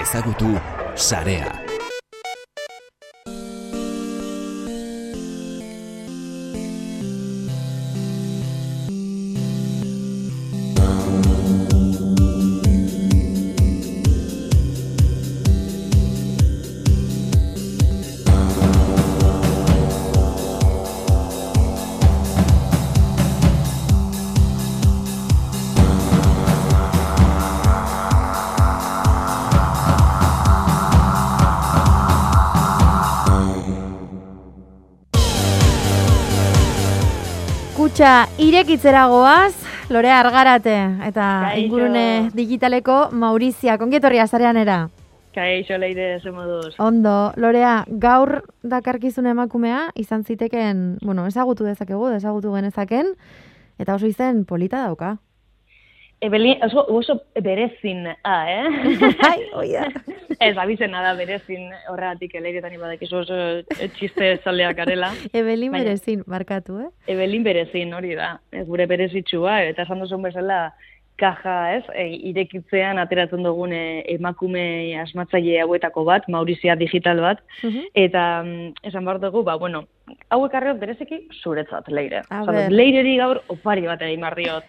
Ezagutu sarea. Kutxa irekitzera goaz, Lorea Argarate eta Kaixo. ingurune digitaleko Maurizia, kongietorria zarean era. Kaixo leire ze moduz. Ondo, Lorea, gaur dakarkizun emakumea, izan ziteken, bueno, ezagutu dezakegu, ezagutu genezaken, eta oso izen polita dauka. Ebelin, oso, oso berezin, ah, eh? Ai, oia. Ez, abizena da berezin horregatik leiretan ibadekizu oso txiste zaleak arela. Ebelin Baina- berezin, markatu, eh? Ebelin berezin hori da, ez gure berezitxua, eta esan duzun bezala kaja, ez, e, irekitzean ateratzen dugun e, emakume asmatzaile hauetako bat, Maurizia digital bat, Mhm. eta mm, esan behar dugu, ba, bueno, hauek arreot bereziki zuretzat, leire. Ber. leireri gaur opari bat egin behar diot.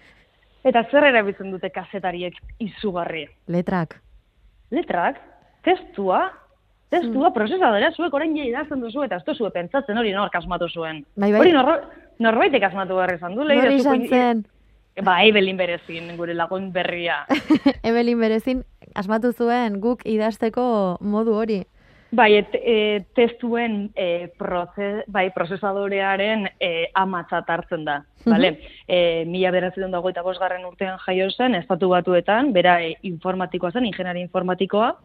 Eta zer erabiltzen dute kazetariek izugarri? Letrak. Letrak, testua, testua, prozesadora, zuek orain ja idazten duzu, eta ez duzu pentsatzen hori nork asmatu zuen. Bai, bai. Hori norro, norbaitek asmatu behar izan du, zuk- izan zen, Ba, Evelin berezin, gure lagun berria. Ebelin berezin, asmatu zuen guk idazteko modu hori. Bai, et, e, testuen e, proze, bai, prozesadorearen e, amatzat hartzen da. Mhm. Vale? E, mila beratzen dago eta bosgarren urtean jaio zen, estatu batuetan, bera e, informatikoa zen, ingeniari informatikoa,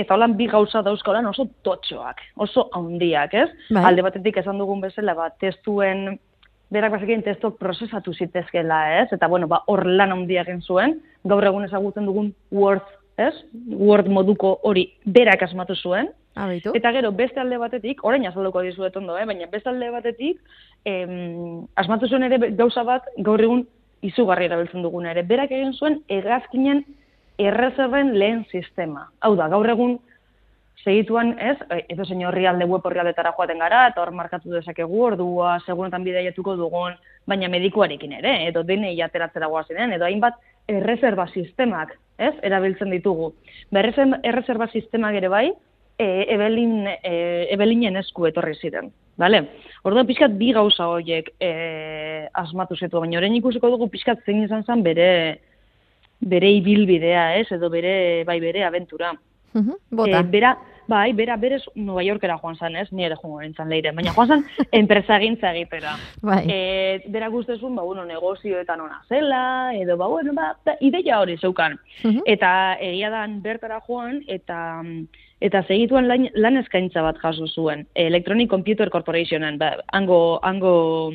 eta holan bi gauza dauzkolan oso totxoak, oso handiak, ez? Bai. Alde batetik esan dugun bezala, ba, testuen, berak bazekien testuak prozesatu zitezkela, ez? Eta, bueno, ba, hor lan handia egin zuen, gaur egun ezagutzen dugun Word, ez? Word moduko hori berak asmatu zuen, Abitu? Eta gero, beste alde batetik, orain azalduko dizuet ondo, eh? baina beste alde batetik, em, asmatu zuen ere gauza bat, gaur egun izugarri erabiltzen duguna ere. Berak egin zuen hegazkinen errezerren lehen sistema. Hau da, gaur egun segituan, ez, e, edo zein horri alde web horri aldetara joaten gara, eta hor markatu dezakegu ordua, segunetan bidaiatuko dugun, baina medikuarekin ere, edo denei ateratzera guazinean, edo hainbat erreserba sistemak, ez, erabiltzen ditugu. Ba, errezer- erreserba sistemak ere bai, e, ebelin, e, ebelinen esku etorri ziren. Vale? Orduan pixkat bi gauza horiek e, asmatu zetu, baina orain ikusiko dugu pixkat zein izan zen bere bere ibilbidea, ez, edo bere, bai, bere abentura. Mhm, Bota. E, bera, bai, bera berez Nueva Yorkera joan zen, ez, ni ere joan nintzen leire, baina joan zen enpresagintza egitera. bai. E, bera guztezun, ba, bueno, negozioetan ona zela, edo, ba, bueno, ba, ba, ideia hori zeukan. Mhm. Eta egia dan bertara joan, eta eta segituan lan, lan eskaintza bat jaso zuen. Electronic Computer Corporationen, ba, hango, hango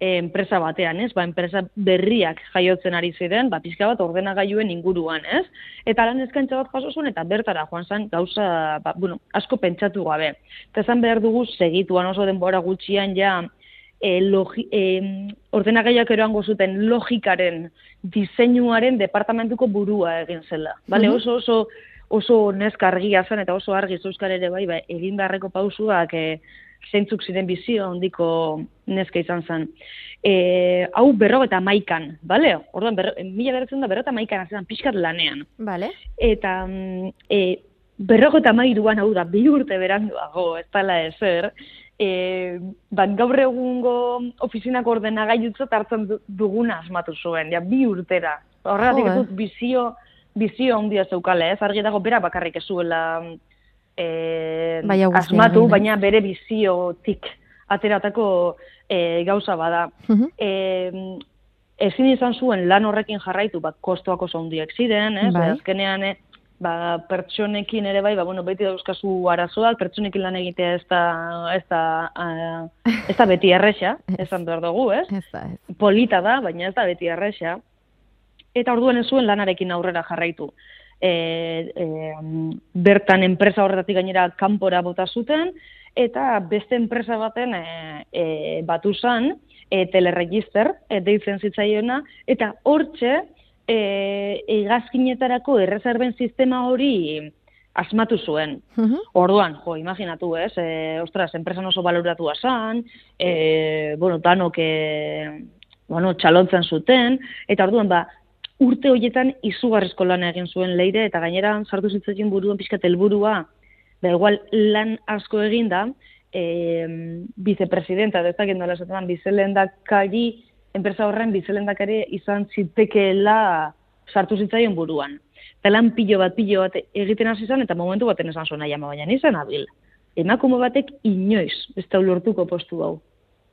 eh, enpresa batean, ez? Ba, enpresa berriak jaiotzen ari ziren, ba, pizka bat ordenagailuen inguruan, ez? Eta lan eskaintza bat jaso zuen, eta bertara joan zen gauza, ba, bueno, asko pentsatu gabe. Eta esan behar dugu segituan oso denbora gutxian ja, e, logi, e, ordenagaiak eroango zuten logikaren diseinuaren departamentuko burua egin zela. Bale, Mhm. oso oso oso neska argia zen eta oso argi euskal ere bai, ba, egin beharreko pausuak e, zeintzuk ziren bizio handiko neska izan zen. E, hau berro eta maikan, bale? Orduan, berro, mila beratzen da berro eta maikan azetan pixkat lanean. Vale. Eta mm, e, berroko eta mairuan, hau da, bi urte beranduago, ez dala ezer, e, ban gaur egungo ofizinako ordenagailutzat hartzen du- duguna asmatu zuen, ja, bi urtera. Horregatik ez eh. dut bizio, bizio handia zeukala, ez argi dago bera bakarrik ez zuela e, Bai, guztia asmatu, eh? baina bere biziotik ateratako e, gauza bada. Mhm. E, ezin izan zuen lan horrekin jarraitu, bat kostoak oso handiak ziren, ez? Bai. Azkenean, eh, ba, pertsonekin ere bai, ba, bueno, beti dauzkazu arazoak, pertsonekin lan egitea ez da, ez da, ah, ez da beti erresa, esan behar dugu, ez? Ez da, ez. Polita da, baina ez da beti erresa. Eta orduan ez zuen lanarekin aurrera jarraitu. E, e, bertan enpresa horretatik gainera kanpora bota zuten, eta beste enpresa baten e, e, batu zan, e, teleregister, e, deitzen zitzaiona, eta hortxe, e, egazkinetarako erreserben sistema hori asmatu zuen. Mhm. Orduan, jo, imaginatu, ez, e, ostras, enpresan oso baloratua zan, e, bueno, danok, e, bueno, txalontzen zuten, eta orduan, ba, urte horietan izugarrizko lan egin zuen leire, eta gainera sartu zitzaien buruan pixkat helburua, ba, igual lan asko egin da, e, vicepresidenta, dezaken dola esaten, bizelendakari, enpresa horren bizelendakari izan zitekeela sartu zitzaien buruan. Eta lan pilo bat, pilo bat egiten hasi zen, eta momentu baten esan zuen nahi ama, baina nizan abil. Emakume batek inoiz, ez da ulortuko postu hau.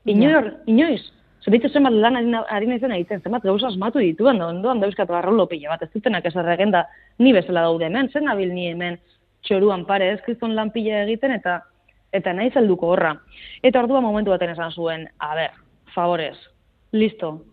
Inoiz, inoiz. Zerbitzu zenbat lan ari, naizen egiten, zenbat gauza asmatu dituen, ondoan dauzkatu arrolo pilo bat, ez dutenak ez da ni bezala daude hemen, zen abil ni hemen txoruan pare, ez kriston lan pila egiten, eta eta nahi zelduko horra. Eta ordua momentu baten esan zuen, a ber, favorez, listo,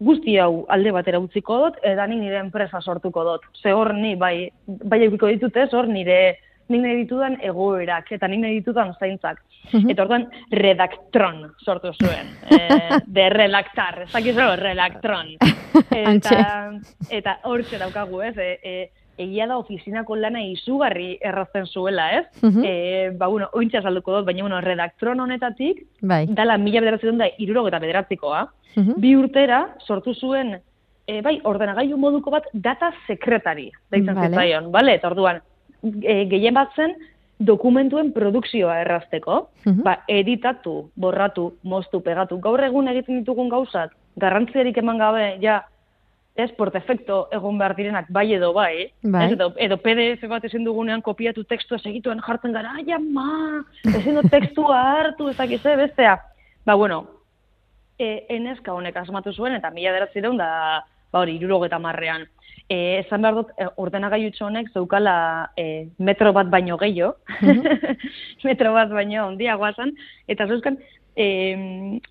guzti hau alde batera utziko dut, eta ni nire enpresa sortuko dut. Ze hor ni, bai, bai eukiko ditut ez, hor nire, nik nahi ditudan egoerak, eta nik nahi ditudan zaintzak. Mhm. Eta orduan, redaktron sortu zuen. E, de relaktar, ez dakizu, relaktron. Eta, eta hor daukagu, ez, e, e, egia da ofizinako lana izugarri errazten zuela, ez? Mhm. e, ba, bueno, ointxa salduko dut, baina, bueno, redaktron honetatik, Bai. dala mila bederatzen da irurok eta bederatzikoa, Mhm. bi urtera sortu zuen e, bai, ordenagailu moduko bat data sekretari, deitzen Vale. zitzaion, bale? Eta orduan, e, gehien bat zen dokumentuen produkzioa errazteko, Mhm. ba, editatu, borratu, moztu, pegatu, gaur egun egiten ditugun gauzat, garrantziarik eman gabe, ja, ez, por defecto egon behar direnak bai edo bai, Bai. ez, edo, edo PDF bat ezin dugunean kopiatu tekstua segituen jartzen gara, ai, ama, ezin dut tekstua hartu, ez dakiz, eh, bestea. Ba, bueno, e, eneska honek asmatu zuen, eta mila beratzi daun da, ba hori, irurogeta marrean. E, esan behar dut, e, ordenagailutxo honek zeukala e, metro bat baino gehiago, metro bat baino ondiagoa zen, eta zeuzkan, e,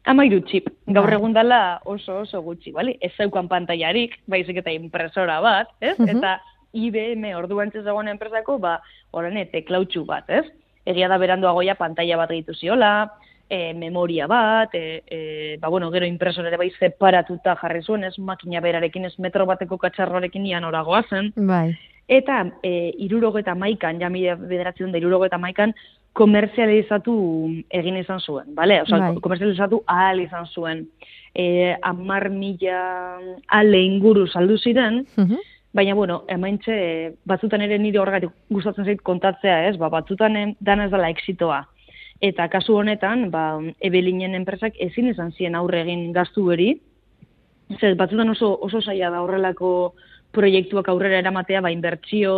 amairu txip, gaur Bai. egun dela oso oso gutxi, bali? Ez zeukan pantailarik, baizik eta impresora bat, ez? Mhm. Eta IBM orduan zegoen enpresako, ba, horren teklautxu bat, ez? Egia da beranduagoia pantalla bat gehitu ziola, e, memoria bat, e, e, ba, bueno, gero impresor ere bai separatuta jarri zuen, ez makina berarekin, ez metro bateko katxarrorekin ian oragoa zen. Bai. Eta e, irurogeta maikan, ja mila bederatzen da irurogeta maikan, komerzializatu egin izan zuen, bale? Osa, Bai. komerzializatu ahal izan zuen. E, amar mila ale inguru saldu ziren, Mhm. Baina, bueno, emaintxe, batzutan ere nire horregatik gustatzen zait kontatzea, ez? Ba, batzutan dana ez dela exitoa. Eta kasu honetan, ba, ebelinen enpresak ezin izan zien aurre egin gaztu beri. Zer, batzutan oso, oso zaila da horrelako proiektuak aurrera eramatea, ba, inbertsio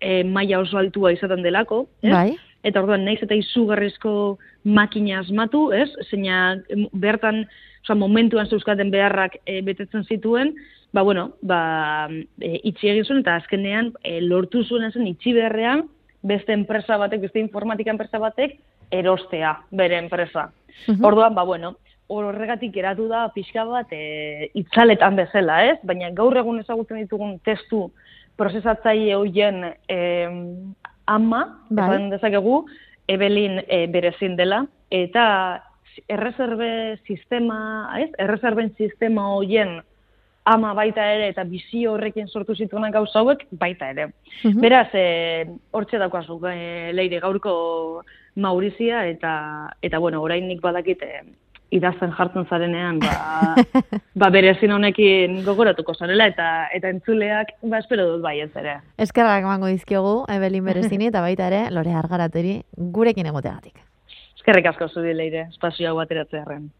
e, maila oso altua izaten delako, ez? Bai. Eta orduan, naiz eta izugarrizko makina asmatu, ez? Zeina bertan, oza, momentuan zeuzkaten beharrak e, betetzen zituen, ba, bueno, ba, e, itxi egin zuen, eta azkenean e, lortu zuen zen itxi beharrean, beste enpresa batek, beste informatika enpresa batek, erostea, bere enpresa. Mhm. Orduan, ba, bueno, horregatik geratu da pixka bat e, itzaletan bezala, ez? Baina gaur egun ezagutzen ditugun testu prozesatzaile hoien e, ama, Bai. esan dezakegu, Ebelin e, berezin dela, eta erreserbe sistema, ez? Erreserben sistema hoien ama baita ere eta bizio horrekin sortu zituenak gauza hauek baita ere. Mhm. Beraz, e, hortxe daukazu, e, leire gaurko Maurizia eta eta bueno, oraindik badakit e, idazten jartzen zarenean, ba, ba berezin honekin gogoratuko zarela eta eta entzuleak ba espero dut baietz ere. Eskerrak emango dizkiogu, Ebelin Berezini, eta baita ere, Lore Argarateri, gurekin egoteagatik. Eskerrik asko zuri leire, espazio hau ateratzearen.